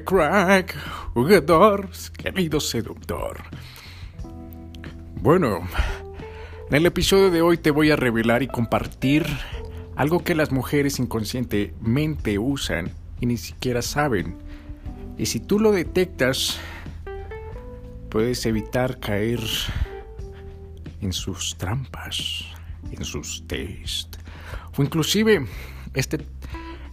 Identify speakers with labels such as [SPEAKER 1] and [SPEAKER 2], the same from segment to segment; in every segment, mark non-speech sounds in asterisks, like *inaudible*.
[SPEAKER 1] Crack, jugador, querido seductor. Bueno, en el episodio de hoy te voy a revelar y compartir algo que las mujeres inconscientemente usan y ni siquiera saben. Y si tú lo detectas, puedes evitar caer en sus trampas, en sus test. O inclusive, este,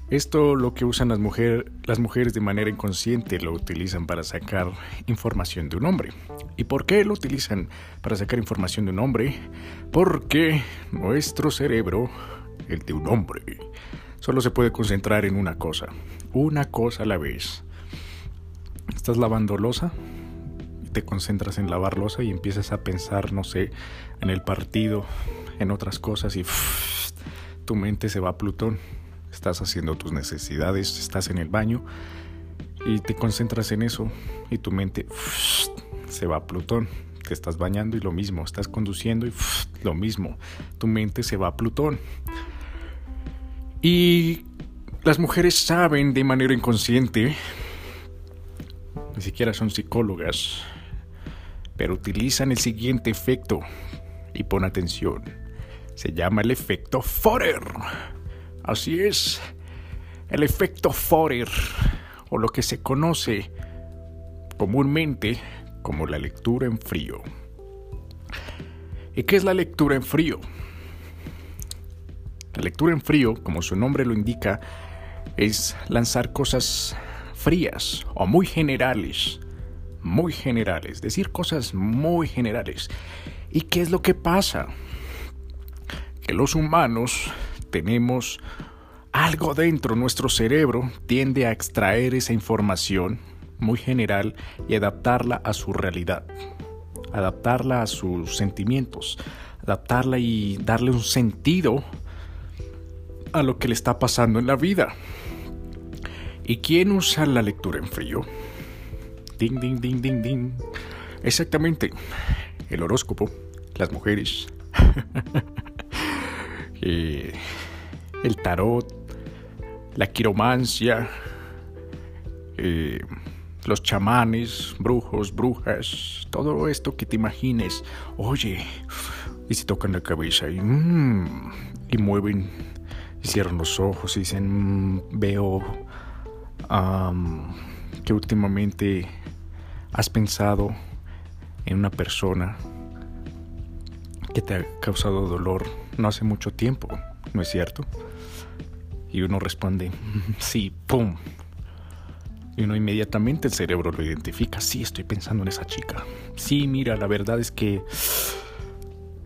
[SPEAKER 1] esto lo que usan las, mujer, las mujeres de manera inconsciente lo utilizan para sacar información de un hombre. ¿Y por qué lo utilizan para sacar información de un hombre? Porque nuestro cerebro, el de un hombre, solo se puede concentrar en una cosa, una cosa a la vez. ¿Estás lavando losa? te concentras en lavar losa y empiezas a pensar, no sé, en el partido, en otras cosas y tu mente se va a Plutón. Estás haciendo tus necesidades, estás en el baño y te concentras en eso y tu mente *sniffs* se va a Plutón. Te estás bañando y lo mismo, estás conduciendo y *sniffs* lo mismo, tu mente se va a Plutón. Y las mujeres saben de manera inconsciente, ni siquiera son psicólogas, pero utilizan el siguiente efecto y pon atención. Se llama el efecto Forer. Así es, el efecto Forer, o lo que se conoce comúnmente como la lectura en frío. ¿Y qué es la lectura en frío? La lectura en frío, como su nombre lo indica, es lanzar cosas frías o muy generales muy generales, decir cosas muy generales. ¿Y qué es lo que pasa? Que los humanos tenemos algo dentro, nuestro cerebro tiende a extraer esa información muy general y adaptarla a su realidad, adaptarla a sus sentimientos, adaptarla y darle un sentido a lo que le está pasando en la vida. ¿Y quién usa la lectura en frío? Ding, ding, ding, ding, ding. Exactamente. El horóscopo, las mujeres, *laughs* eh, el tarot, la quiromancia, eh, los chamanes, brujos, brujas, todo esto que te imagines. Oye, y se tocan la cabeza y, mm, y mueven, y cierran los ojos y dicen, mm, veo que últimamente ¿Has pensado en una persona que te ha causado dolor no hace mucho tiempo? ¿No es cierto? Y uno responde, *laughs* sí, ¡pum! Y uno inmediatamente el cerebro lo identifica, sí, estoy pensando en esa chica. Sí, mira, la verdad es que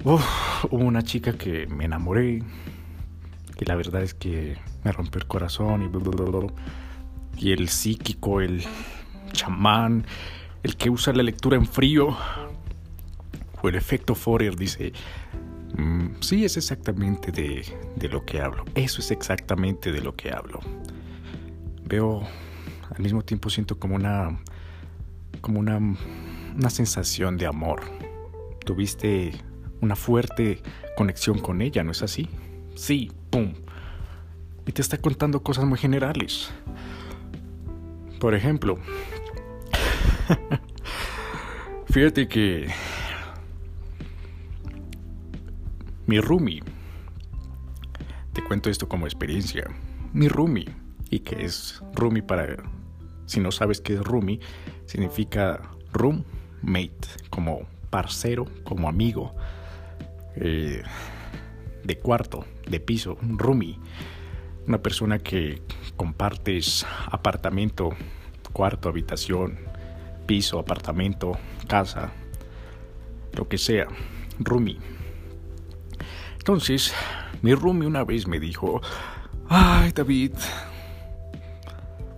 [SPEAKER 1] hubo una chica que me enamoré y la verdad es que me rompió el corazón y Y el psíquico, el chamán, el que usa la lectura en frío o el efecto Forer dice, mm, sí, es exactamente de, de lo que hablo, eso es exactamente de lo que hablo. Veo, al mismo tiempo siento como una, como una, una sensación de amor. Tuviste una fuerte conexión con ella, ¿no es así? Sí, ¡pum! Y te está contando cosas muy generales. Por ejemplo, *laughs* Fíjate que mi Rumi, te cuento esto como experiencia, mi Rumi, y que es Rumi para, si no sabes qué es Rumi, significa roommate, como parcero, como amigo, eh, de cuarto, de piso, Rumi, una persona que compartes apartamento, cuarto, habitación, piso, apartamento, casa, lo que sea, Rumi. Entonces, mi Rumi una vez me dijo, ay David,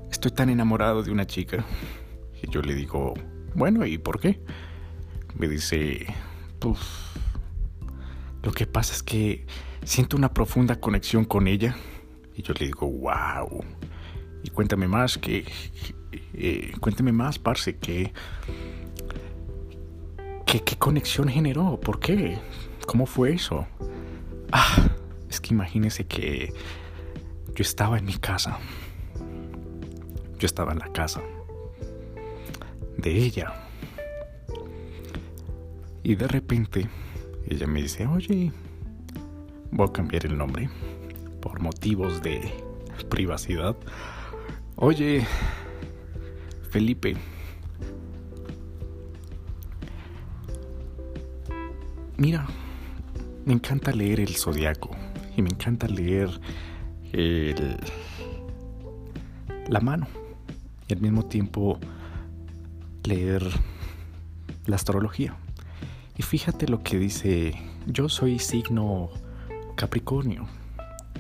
[SPEAKER 1] estoy tan enamorado de una chica. Y yo le digo, bueno, ¿y por qué? Me dice, pues, lo que pasa es que siento una profunda conexión con ella. Y yo le digo, wow. Y cuéntame más, que, eh, cuénteme más, parce, que, ¿Qué, conexión generó? ¿Por qué? ¿Cómo fue eso? Ah, es que imagínese que yo estaba en mi casa. Yo estaba en la casa. de ella. Y de repente ella me dice, oye, voy a cambiar el nombre por motivos de privacidad. Oye, Felipe, mira, me encanta leer el zodiaco y me encanta leer el, la mano y al mismo tiempo leer la astrología. Y fíjate lo que dice, yo soy signo Capricornio.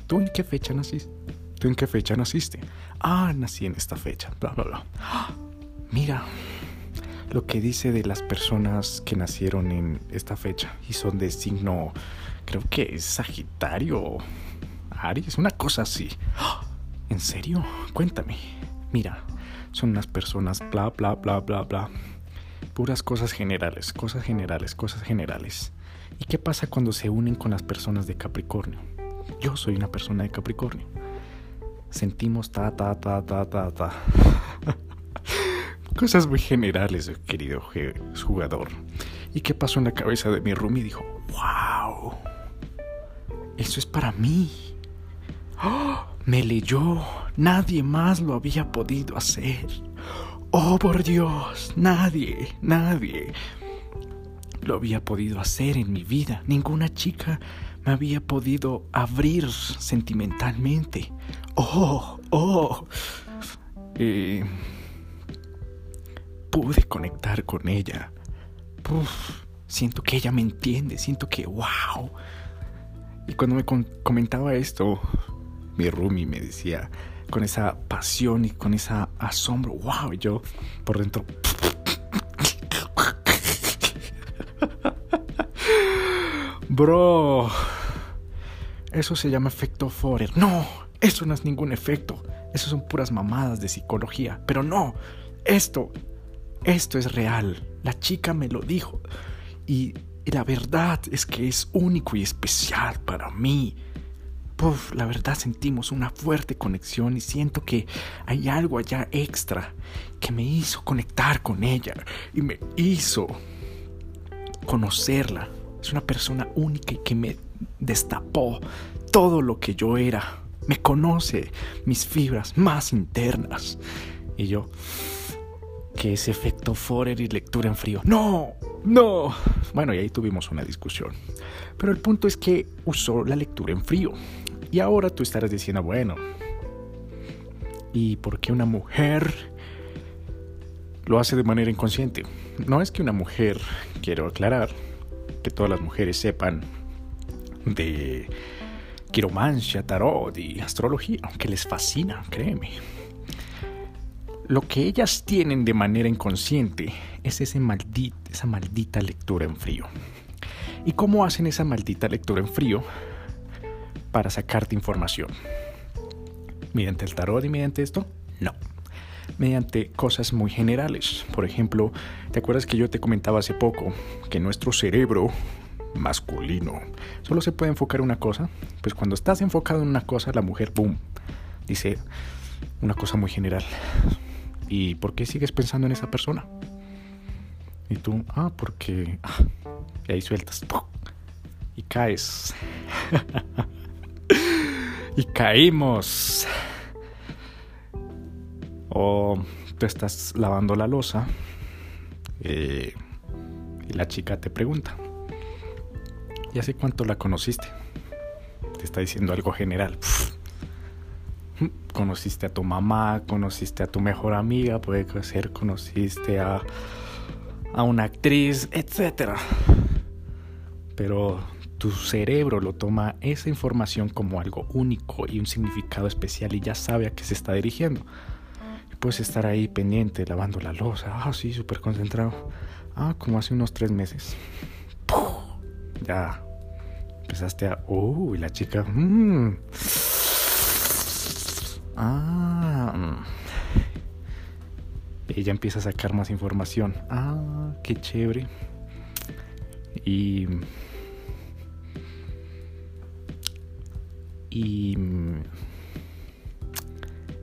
[SPEAKER 1] ¿Tú en qué fecha naciste? ¿Tú en qué fecha naciste? Ah, nací en esta fecha, bla, bla, bla. Mira lo que dice de las personas que nacieron en esta fecha y son de signo, creo que es Sagitario, Aries, una cosa así. *gasps* ¿En serio? Cuéntame. Mira, son unas personas bla, bla, bla, bla, bla. Puras cosas generales, cosas generales, cosas generales. ¿Y qué pasa cuando se unen con las personas de Capricornio? Yo soy una persona de Capricornio. Sentimos ta, ta, ta, ta, ta, ta. *laughs* Cosas muy generales, querido jugador. ¿Y qué pasó en la cabeza de mi roomie? Dijo, wow, eso es para mí. ¡Oh! Me leyó. Nadie más lo había podido hacer. Oh, por Dios, nadie, nadie lo había podido hacer en mi vida. Ninguna chica me había podido abrir sentimentalmente. Oh, oh. Eh, pude conectar con ella. siento que ella me entiende, siento que, wow. Y cuando me comentaba esto, mi roomie me decía con esa pasión y con esa asombro, wow, y yo por dentro... *laughs* Bro, eso se llama efecto Forer. No, eso no es ningún efecto. Eso son puras mamadas de psicología. Pero no, esto, esto es real. La chica me lo dijo. Y, la verdad es que es único y especial para mí. Puf, la verdad sentimos una fuerte conexión y siento que hay algo allá extra que me hizo conectar con ella y me hizo conocerla. Es una persona única y que me destapó todo lo que yo era. Me conoce mis fibras más internas. Y yo, que ese efecto Forer y lectura en frío. No, no. Bueno, y ahí tuvimos una discusión. Pero el punto es que usó la lectura en frío. Y ahora tú estarás diciendo, bueno, ¿y por qué una mujer lo hace de manera inconsciente? No es que una mujer, quiero aclarar, que todas las mujeres sepan de quiromancia, tarot y astrología, aunque les fascina, créeme. Lo que ellas tienen de manera inconsciente es ese esa maldita lectura en frío. ¿Y cómo hacen esa maldita lectura en frío? para sacarte información. ¿Mediante el tarot y mediante esto? No. Mediante cosas muy generales. Por ejemplo, ¿te acuerdas que yo te comentaba hace poco que nuestro cerebro masculino solo se puede enfocar en una cosa? Pues cuando estás enfocado en una cosa, la mujer, boom, dice una cosa muy general. ¿Y por qué sigues pensando en esa persona? Y tú, ah, porque... Ah, y ahí sueltas. Y caes. *laughs* y caímos. O tú estás lavando la losa eh, y la chica te pregunta, ¿y hace cuánto la conociste? Te está diciendo algo general. Conociste a tu mamá, conociste a tu mejor amiga, puede ser, conociste a, a una actriz, etc. Pero tu cerebro lo toma esa información como algo único y un significado especial y ya sabe a qué se está dirigiendo. puedes estar ahí pendiente, lavando la losa. Ah, sí, súper concentrado. Ah, como hace unos tres meses. Ya empezaste a... Uh, y la chica... Mm. Ah. Ella empieza a sacar más información. Ah, qué chévere. Y Y mm,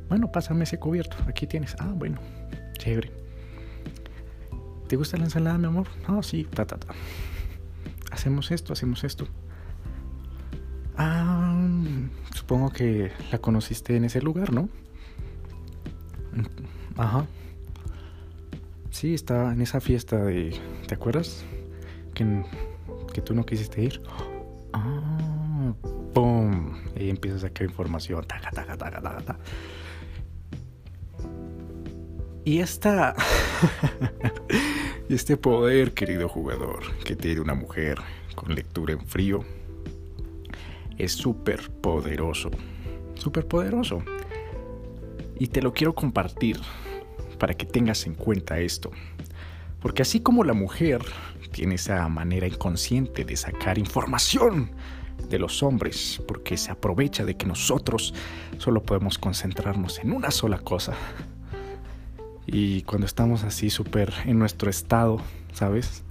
[SPEAKER 1] bueno, pásame ese cubierto. Aquí tienes. Ah, bueno, chévere. ¿te gusta la ensalada, mi amor? No, sí, ta, ta, ta. Hacemos esto, hacemos esto. Ah, supongo que la conociste en ese lugar, ¿no? Ajá. Sí, estaba en esa fiesta de... ¿Te acuerdas? Que, que tú no quisiste ir. Ah, ¡pum! Y empiezas a sacar información. Taca, taca, taca, taca, Y esta... *laughs* este poder, querido jugador, que tiene una mujer con lectura en frío, es súper poderoso. Súper poderoso. Y te lo quiero compartir para que tengas en cuenta esto. Porque así como la mujer tiene esa manera inconsciente de sacar información de los hombres, porque se aprovecha de que nosotros solo podemos concentrarnos en una sola cosa. Y cuando estamos así súper en nuestro estado, ¿sabes?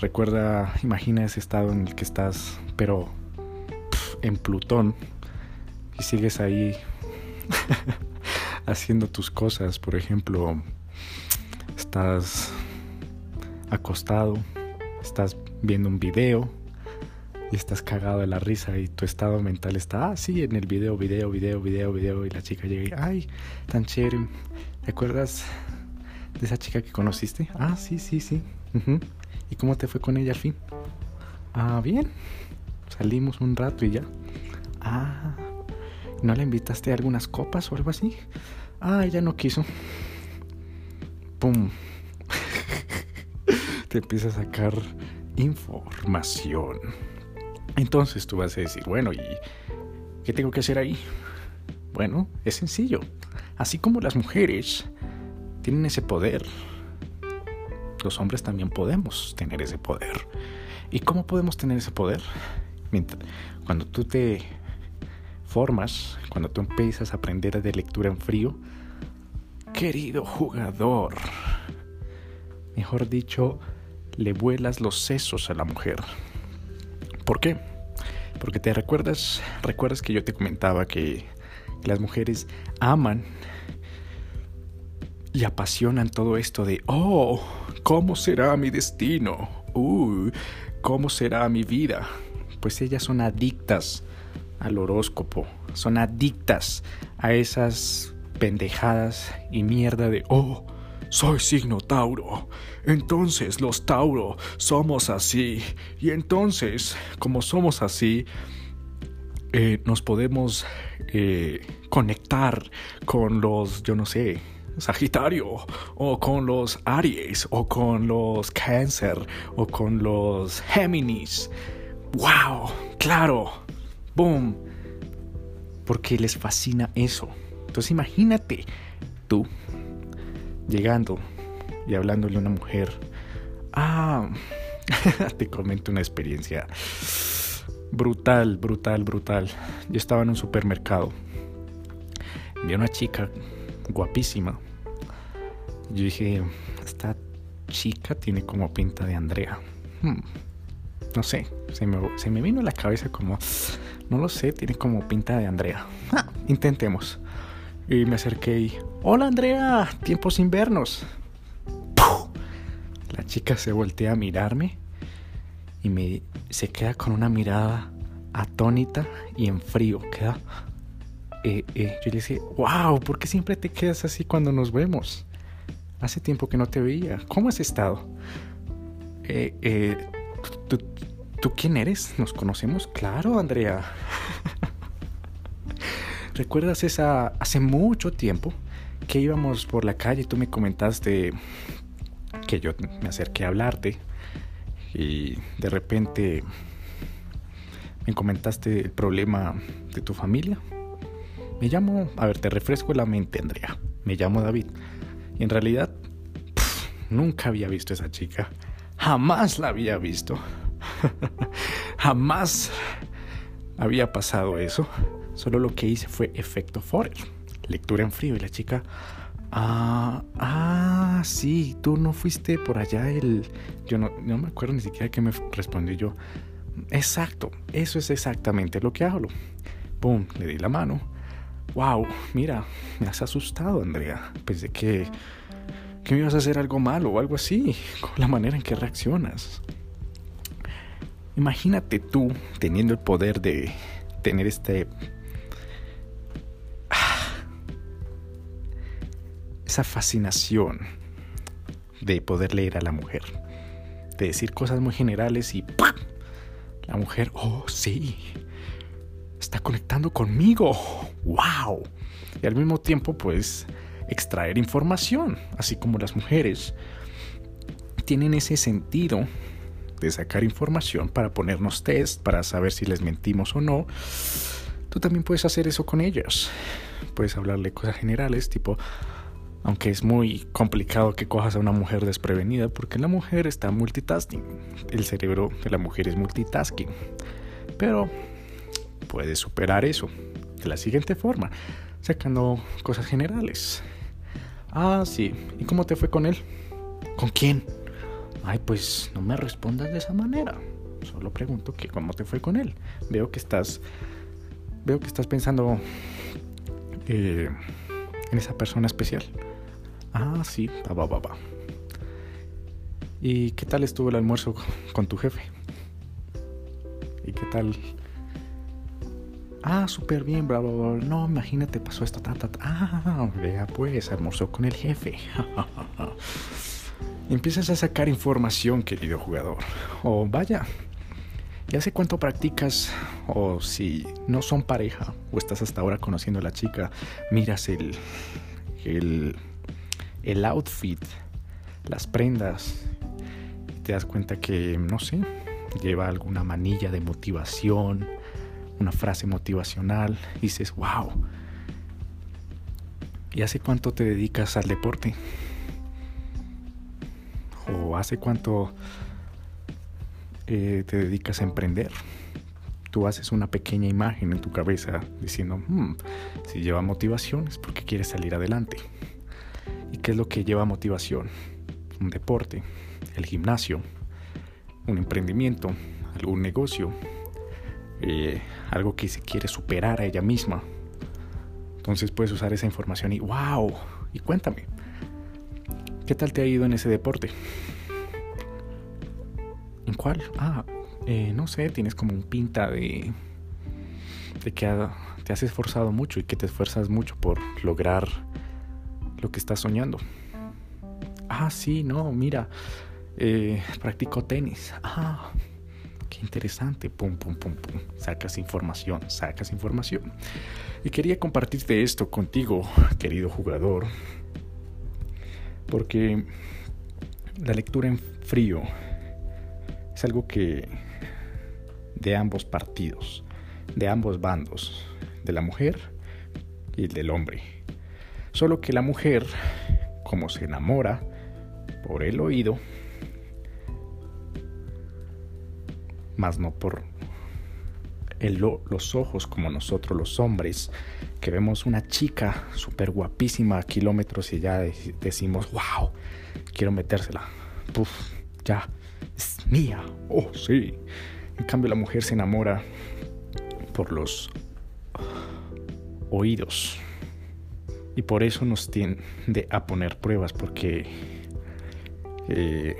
[SPEAKER 1] Recuerda, imagina ese estado en el que estás, pero en Plutón, y sigues ahí *laughs* haciendo tus cosas. Por ejemplo, estás acostado, estás viendo un video y estás cagado de la risa y tu estado mental está así en el video, video, video, video, video y la chica llega y, ay, tan chévere. ¿Te acuerdas de esa chica que conociste? Ah, sí, sí, sí. ¿Y cómo te fue con ella al fin? Ah, bien. Salimos un rato y ya. Ah, ¿no le invitaste a algunas copas o algo así? Ah, ella no quiso. ¡Pum! *laughs* Te empieza a sacar información. Entonces tú vas a decir, bueno, ¿y qué tengo que hacer ahí? Bueno, es sencillo. Así como las mujeres tienen ese poder, los hombres también podemos tener ese poder. ¿Y cómo podemos tener ese poder? Cuando tú te formas, cuando tú empiezas a aprender de lectura en frío, querido jugador, mejor dicho, le vuelas los sesos a la mujer. ¿Por qué? Porque te recuerdas, recuerdas que yo te comentaba que las mujeres aman y apasionan todo esto de, oh, ¿cómo será mi destino? Uh, ¿cómo será mi vida? Pues ellas son adictas al horóscopo, son adictas a esas pendejadas y mierda de, oh, soy signo Tauro. Entonces los Tauro somos así. Y entonces, como somos así, eh, nos podemos eh, conectar con los, yo no sé, Sagitario, o con los Aries, o con los Cáncer, o con los Géminis. ¡Wow! ¡Claro! ¡Boom! Porque les fascina eso. Entonces imagínate tú llegando y hablándole a una mujer. Ah, *laughs* te comento una experiencia brutal, brutal, brutal. Yo estaba en un supermercado. Vi a una chica guapísima. Yo dije, esta chica tiene como pinta de Andrea. Hmm, no sé, se me, me, vino a la cabeza como, no lo sé, tiene como pinta de Andrea. Ah, intentemos. Y me acerqué y, hola Andrea, tiempos sin vernos. La chica se voltea a mirarme y me se queda con una mirada atónita y en frío. Queda. Eh, eh. Yo le dije, wow, ¿por qué siempre te quedas así cuando nos vemos? Hace tiempo que no te veía. ¿Cómo has estado? Eh, eh, ¿tú, ¿Tú quién eres? ¿Nos conocemos? Claro, Andrea. *laughs* ¿Recuerdas esa hace mucho tiempo que íbamos por la calle y tú me comentaste que yo me acerqué a hablarte y de repente me comentaste el problema de tu familia? Me llamo, a ver, te refresco la mente, Andrea. Me llamo David. Y en realidad, nunca había visto a esa chica. Jamás la había visto. *laughs* Jamás había pasado eso. Solo lo que hice fue efecto Forer. Lectura en frío y la chica... Ah, ah, sí, tú no fuiste por allá el... Yo no, no me acuerdo ni siquiera que me respondió yo. Exacto, eso es exactamente lo que hablo. Pum, le di la mano. Wow, mira, me has asustado, Andrea. Pensé que, que me ibas a hacer algo malo o algo así, *laughs* con la manera en que reaccionas. Imagínate tú teniendo el poder de tener este... *sighs* esa fascinación de poder leer a la mujer. De decir cosas muy generales y la mujer, oh sí, está conectando conmigo. ¡Wow! Y al mismo tiempo, pues, extraer información, así como las mujeres tienen ese sentido de sacar información para ponernos test, para saber si les mentimos o no. Tú también puedes hacer eso con ellas. Puedes hablarle cosas generales, tipo, aunque es muy complicado que cojas a una mujer desprevenida, porque la mujer está multitasking. El cerebro de la mujer es multitasking. Pero puedes superar eso de la siguiente forma, sacando cosas generales. Ah, sí. ¿Y cómo te fue con él? ¿Con quién? Ay, pues no me respondas de esa manera. Solo pregunto que cómo te fue con él. Veo que estás. Veo que estás pensando eh, en esa persona especial. Ah, sí, va, va, va. ¿Y qué tal estuvo el almuerzo con tu jefe? ¿Y qué tal Ah, súper bien, bravo. No, imagínate, pasó esto. Ta, Ah, vea pues, almorzó con el jefe. *laughs* Empiezas a sacar información, querido jugador. O vaya, ya sé cuánto practicas, o si no son pareja, o estás hasta ahora conociendo a la chica, miras el, el, el outfit, las prendas, y te das cuenta que, no sé, lleva alguna manilla de motivación una frase motivacional, dices, wow. ¿Y hace cuánto te dedicas al deporte? ¿O hace cuánto eh, te dedicas a emprender? Tú haces una pequeña imagen en tu cabeza diciendo, hmm, si lleva motivación es porque quieres salir adelante. ¿Y qué es lo que lleva motivación? Un deporte, el gimnasio, un emprendimiento, algún negocio, eh, algo que se quiere superar a ella misma. Entonces puedes usar esa información y wow, y cuéntame, ¿qué tal te ha ido en ese deporte? ¿En cuál? Ah, eh, no sé, tienes como un pinta de, de que te has esforzado mucho y que te esfuerzas mucho por lograr lo que estás soñando. Ah, sí, no, mira, eh, practico tenis. Ah, qué interesante, pum, pum, pum, pum. Sacas información, sacas información. Y quería compartirte esto contigo, querido jugador, porque la lectura en frío es algo que de ambos partidos, de ambos bandos, de la mujer y del hombre. Solo que la mujer, como se enamora por el oído, más no por los ojos como nosotros los hombres, que vemos una chica súper guapísima a kilómetros y ya decimos, wow, quiero metérsela. Puf, ya, es mía. Oh, sí. En cambio la mujer se enamora por los oídos. Y por eso nos tiende a poner pruebas, porque eh,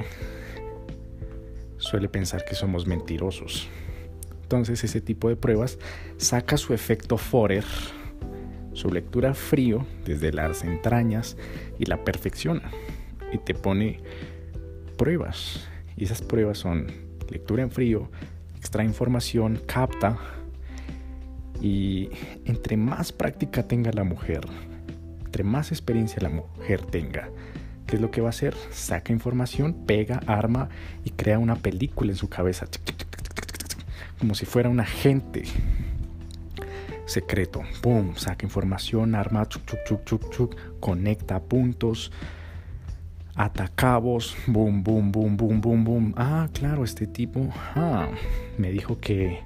[SPEAKER 1] suele pensar que somos mentirosos. Entonces ese tipo de pruebas saca su efecto Forer, su lectura frío desde las entrañas y la perfecciona y te pone pruebas. Y esas pruebas son lectura en frío, extrae información, capta y entre más práctica tenga la mujer, entre más experiencia la mujer tenga, ¿Qué es lo que va a hacer? Saca información, pega, arma y crea una película en su cabeza. Como si fuera un agente secreto. Boom, saca información, arma, chuc, chuc, chuc, chuc, conecta puntos, atacabos, boom, boom, boom, boom, boom, boom. Ah, claro, este tipo ah, me dijo que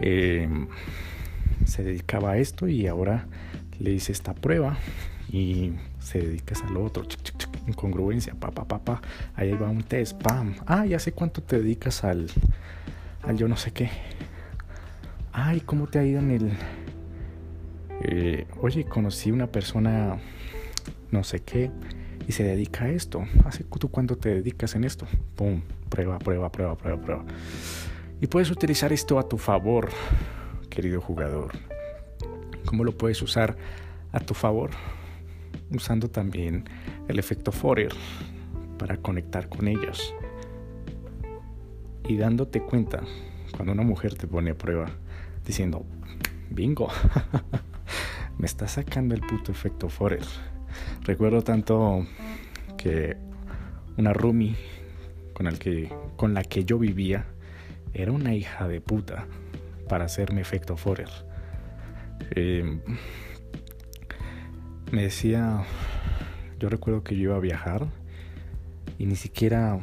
[SPEAKER 1] em, se dedicaba a esto y ahora le hice esta prueba y se dedicas al otro, incongruencia, pa, pa, pa, pa, ahí va un test, pam, ah, ya sé cuánto te dedicas al, al yo no sé qué, ay, ¿cómo te ha ido en el, eh, oye, conocí una persona, no sé qué, y se dedica a esto. Hace tú cuando te dedicas en esto. Pum, prueba, prueba, prueba, prueba, prueba. Y puedes utilizar esto a tu favor, querido jugador. ¿Cómo lo puedes usar a tu favor? Usando también el efecto Forer para conectar con ellas. Y dándote cuenta cuando una mujer te pone a prueba diciendo, bingo, *laughs* me está sacando el puto efecto Forer. Recuerdo tanto que una roomie con, el que, con la que yo vivía era una hija de puta para hacerme efecto Forer. Em, me decía, yo recuerdo que yo iba a viajar y ni siquiera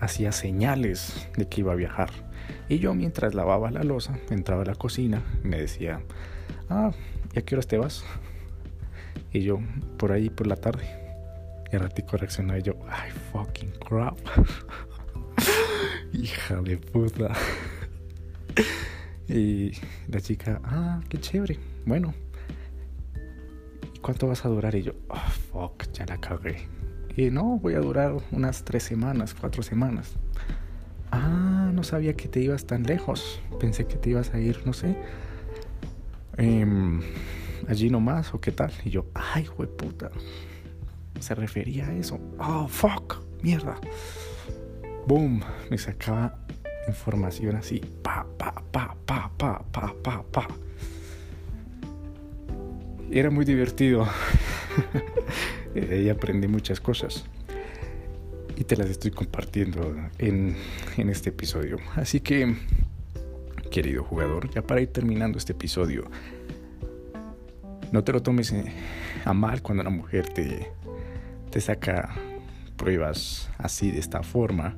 [SPEAKER 1] hacía señales de que iba a viajar. Y yo mientras lavaba la losa, entraba a la cocina, me decía, ah, ¿y a qué horas te vas? Y yo, por ahí por la tarde. Y al ratico reaccionó y yo, ay, fucking crap. *laughs* Hija de puta. *laughs* y la chica, ah, qué chévere. Bueno. ¿Y cuánto vas a durar? Y yo, oh, fuck, ya la cagué. Y no, voy a durar unas tres semanas, cuatro semanas. Ah, no sabía que te ibas tan lejos. Pensé que te ibas a ir, no sé. Eh, allí nomás o qué tal. Y yo, ay, puta. Se refería a eso. Oh, fuck, mierda. Boom, me sacaba información así. Pa, pa, pa, pa, pa, pa, pa, pa. Era muy divertido. *laughs* y aprendí muchas cosas. Y te las estoy compartiendo en, en este episodio. Así que, querido jugador, ya para ir terminando este episodio, no te lo tomes eh, a mal cuando una mujer te, te saca pruebas así de esta forma,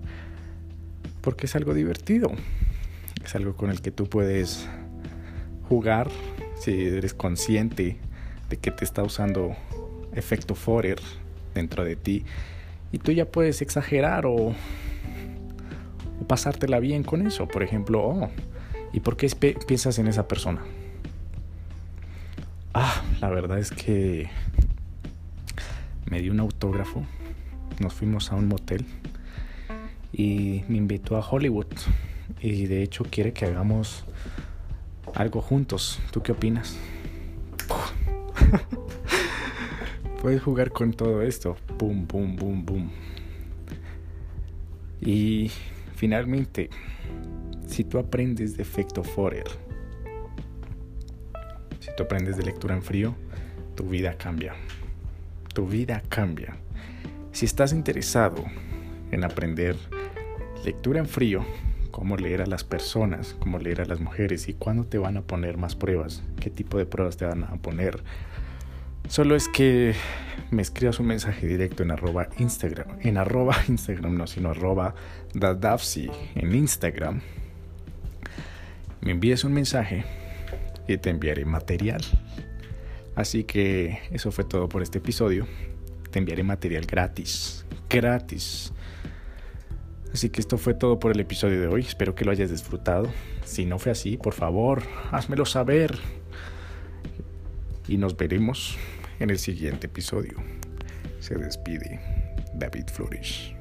[SPEAKER 1] porque es algo divertido, es algo con el que tú puedes jugar si eres consciente de que te está usando efecto Forer dentro de ti y tú ya puedes exagerar o, pasártela bien con eso. Por ejemplo, oh, ¿y por qué piensas en esa persona? Ah, la verdad es que me dio un autógrafo. Nos fuimos a un motel y me invitó a Hollywood. Y de hecho quiere que hagamos algo juntos. ¿Tú qué opinas? *laughs* Puedes jugar con todo esto. Boom, boom, boom, boom. Y finalmente, si tú aprendes de efecto Forer, tú aprendes de lectura en frío, tu vida cambia. Tu vida cambia. Si estás interesado en aprender lectura en frío, cómo leer a las personas, cómo leer a las mujeres y cuándo te van a poner más pruebas, qué tipo de pruebas te van a poner, solo es que me escribas un mensaje directo en arroba Instagram, en arroba *laughs* Instagram, no, sino arroba dadavsi en Instagram. Me envíes un mensaje y te enviaré material. Así que eso fue todo por este episodio. Te enviaré material gratis, gratis. Así que esto fue todo por el episodio de hoy. Espero que lo hayas disfrutado. Si no fue así, por favor, házmelo saber. Y nos veremos en el siguiente episodio. Se despide David Flores.